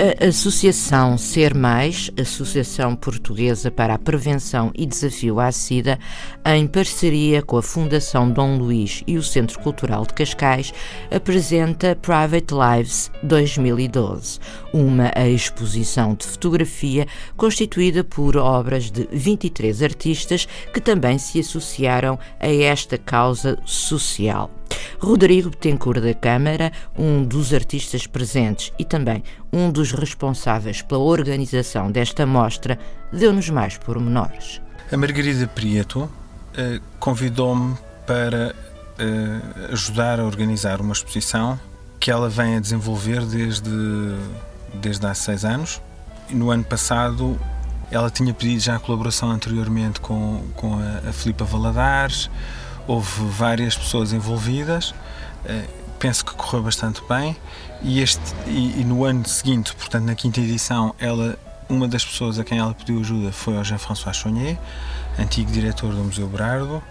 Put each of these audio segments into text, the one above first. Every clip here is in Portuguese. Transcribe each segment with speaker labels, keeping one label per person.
Speaker 1: A Associação Ser Mais, Associação Portuguesa para a Prevenção e Desafio à SIDA, em parceria com a Fundação Dom Luís e o Centro Cultural de Cascais, apresenta Private Lives 2012, uma exposição de fotografia constituída por obras de 23 artistas que também se associaram a esta causa social. Rodrigo Betancourt da Câmara, um dos artistas presentes e também um dos responsáveis pela organização desta mostra, deu-nos mais pormenores.
Speaker 2: A Margarida Prieto uh, convidou-me para uh, ajudar a organizar uma exposição que ela vem a desenvolver desde, desde há seis anos. No ano passado ela tinha pedido já a colaboração anteriormente com, com a, a Filipa Valadares, houve várias pessoas envolvidas, eh, penso que correu bastante bem e, este, e, e, no ano seguinte, portanto na quinta edição, ela, uma das pessoas a quem ela pediu ajuda foi o Jean-François Chonier, antigo diretor do Museu Berardo,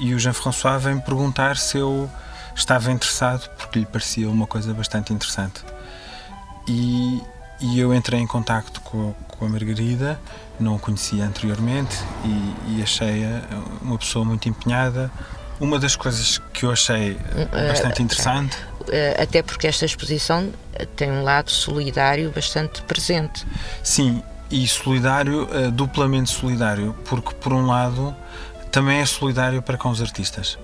Speaker 2: e o Jean-François vem perguntar se eu estava interessado, porque lhe parecia uma coisa bastante interessante. E, e eu entrei em contacto com, com a Margarida, não a conhecia anteriormente e, e achei-a uma pessoa muito empenhada. Uma das coisas que eu achei bastante interessante.
Speaker 1: Eh, até porque esta exposição tem um lado solidário bastante presente.
Speaker 2: Sim, e solidário, eh, duplamente solidário, porque por um lado também é solidário para com os artistas.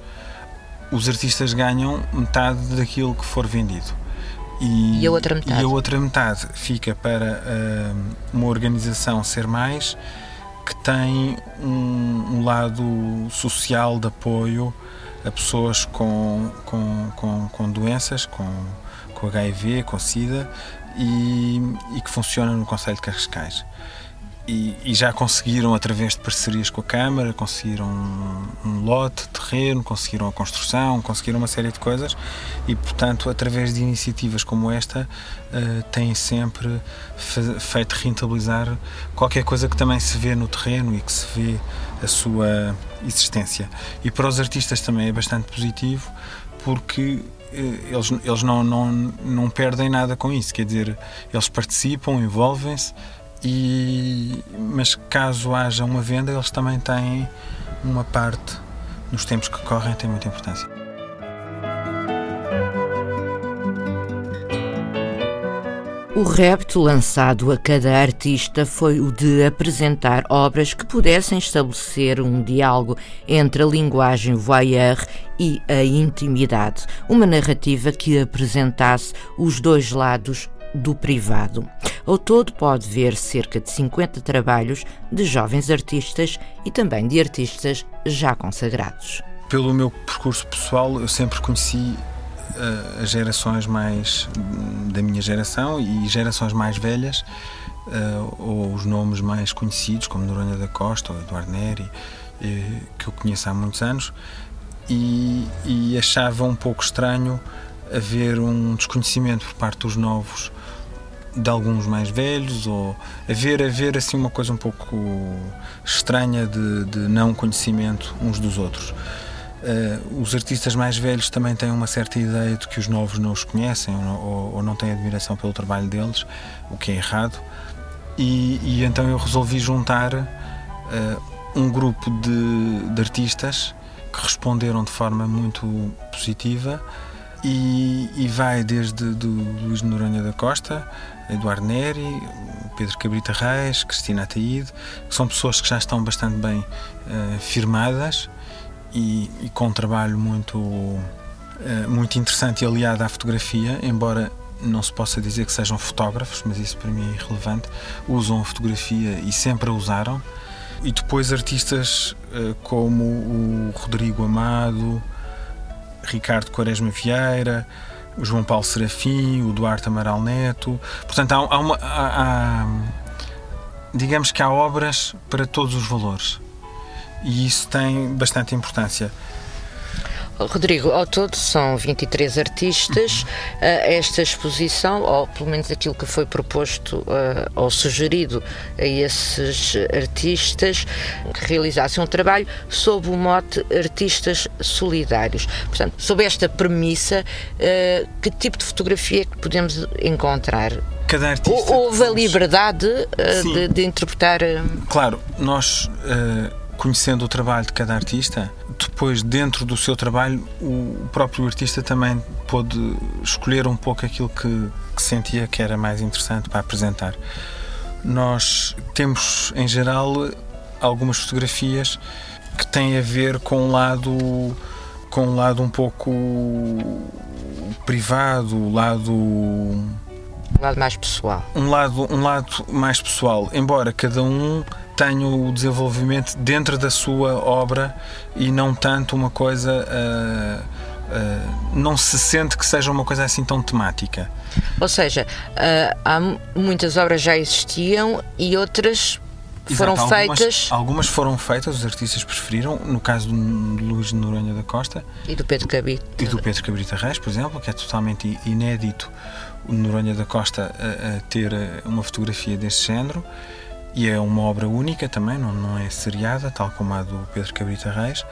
Speaker 2: Os artistas ganham metade daquilo que for vendido
Speaker 1: e, e, a outra metade?
Speaker 2: E a outra metade fica para uh, uma organização Ser Mais que tem um, um, lado social de apoio a pessoas com, com, com, com doenças, com, com HIV, com SIDA e, e que funciona no Conselho de Cascais e, e, já conseguiram, através de parcerias com a Câmara, conseguiram um, um, lote, terreno, conseguiram a construção, conseguiram uma série de coisas e, portanto, através de iniciativas como esta, uh, têm sempre feito rentabilizar qualquer coisa que também se vê no terreno e que se vê a sua existência. E para os artistas também é bastante positivo porque eh, eles, eles não, não, não perdem nada com isso, quer dizer, eles participam, envolvem-se, e, mas caso haja uma venda, eles também têm uma parte, nos tempos que correm, tem muita importância.
Speaker 1: O repto lançado a cada artista foi o de apresentar obras que pudessem estabelecer um diálogo entre a linguagem voyeur e a intimidade, uma narrativa que apresentasse os dois lados do privado. Ao todo, pode ver cerca de 50 trabalhos de jovens artistas e também de artistas já consagrados.
Speaker 2: Pelo meu percurso pessoal, eu sempre conheci uh, as gerações mais da minha geração e gerações mais velhas, uh, ou os nomes mais conhecidos, como Noronha da Costa ou Eduardo Neri, uh, que eu conheço há muitos anos, e, e achava um pouco estranho haver um desconhecimento por parte dos novos de alguns mais velhos ou haver, haver assim uma coisa um pouco estranha de, de não conhecimento uns dos outros. Uh, os artistas mais velhos também têm uma certa ideia de que os novos não os conhecem ou, ou não têm admiração pelo trabalho deles, o que é errado. E, e então eu resolvi juntar uh, um grupo de, de artistas que responderam de forma muito positiva e, e, vai desde do Luís Noronha da Costa Eduardo Neri, Pedro Cabrita Reis, Cristina Ataíde, que são pessoas que já estão bastante bem uh, firmadas e, e, com um trabalho muito, uh, muito interessante e aliado à fotografia, embora não se possa dizer que sejam fotógrafos, mas isso para mim é irrelevante, usam a fotografia e sempre a usaram. E depois artistas uh, como o Rodrigo Amado, Ricardo Quaresma Vieira, o João Paulo Serafim, o Duarte Amaral Neto. Portanto, há, há uma. Há, há, digamos que há obras para todos os valores. e isso tem bastante importância.
Speaker 1: Rodrigo, ao todo são 23 artistas. Uh, esta exposição, ou pelo menos aquilo que foi proposto uh, ou sugerido a esses artistas, que realizassem um trabalho sob o mote Artistas Solidários. Portanto, sob esta premissa, uh, que tipo de fotografia é que podemos encontrar?
Speaker 2: Cada artista.
Speaker 1: Houve a liberdade de, de, interpretar.
Speaker 2: Claro, nós conhecendo o trabalho de cada artista, depois, dentro do seu trabalho, o próprio artista também pôde escolher um pouco aquilo que, que sentia que era mais interessante para apresentar. Nós temos, em geral, algumas fotografias que têm a ver com um lado com um lado um pouco privado, o lado
Speaker 1: lado mais pessoal.
Speaker 2: Um lado um lado mais pessoal, embora cada um tenho o desenvolvimento dentro da sua obra e não tanto uma coisa. Uh, Uh, não se sente que seja uma coisa assim tão temática.
Speaker 1: Ou seja, uh, há muitas obras já existiam e outras foram
Speaker 2: Exato,
Speaker 1: feitas.
Speaker 2: Algumas foram feitas, os artistas preferiram, no caso do Luís de Noronha da Costa
Speaker 1: e do Pedro Cabrita.
Speaker 2: E do Pedro Cabrita Reis, por exemplo, que é totalmente inédito o Noronha da Costa a, a ter uma fotografia desse género e é uma obra única também, não, não é seriada, tal como a do Pedro Cabrita Reis,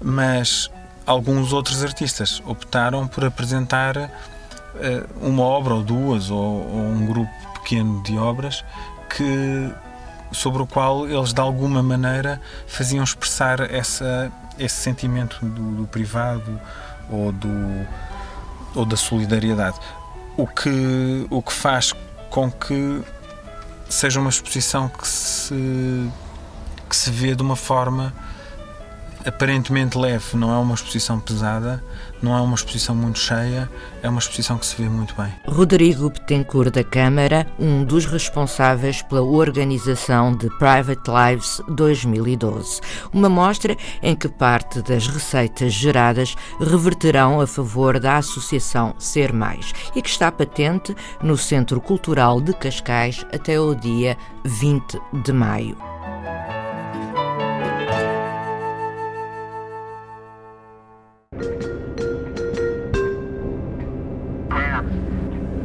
Speaker 2: mas alguns outros artistas optaram por apresentar uh, uma obra ou duas ou, ou, um grupo pequeno de obras que sobre o qual eles de alguma maneira faziam expressar essa, esse sentimento do, do privado ou do ou da solidariedade. O que o que faz com que seja uma exposição que se, que se vê de uma forma aparentemente leve, não é uma exposição pesada, não é uma exposição muito cheia, é uma exposição que se vê muito bem.
Speaker 1: Rodrigo Betancourt da Câmara, um dos responsáveis pela organização de Private Lives 2012, uma mostra em que parte das receitas geradas reverterão a favor da Associação Ser Mais e que está patente no Centro Cultural de Cascais até o dia 20 de maio.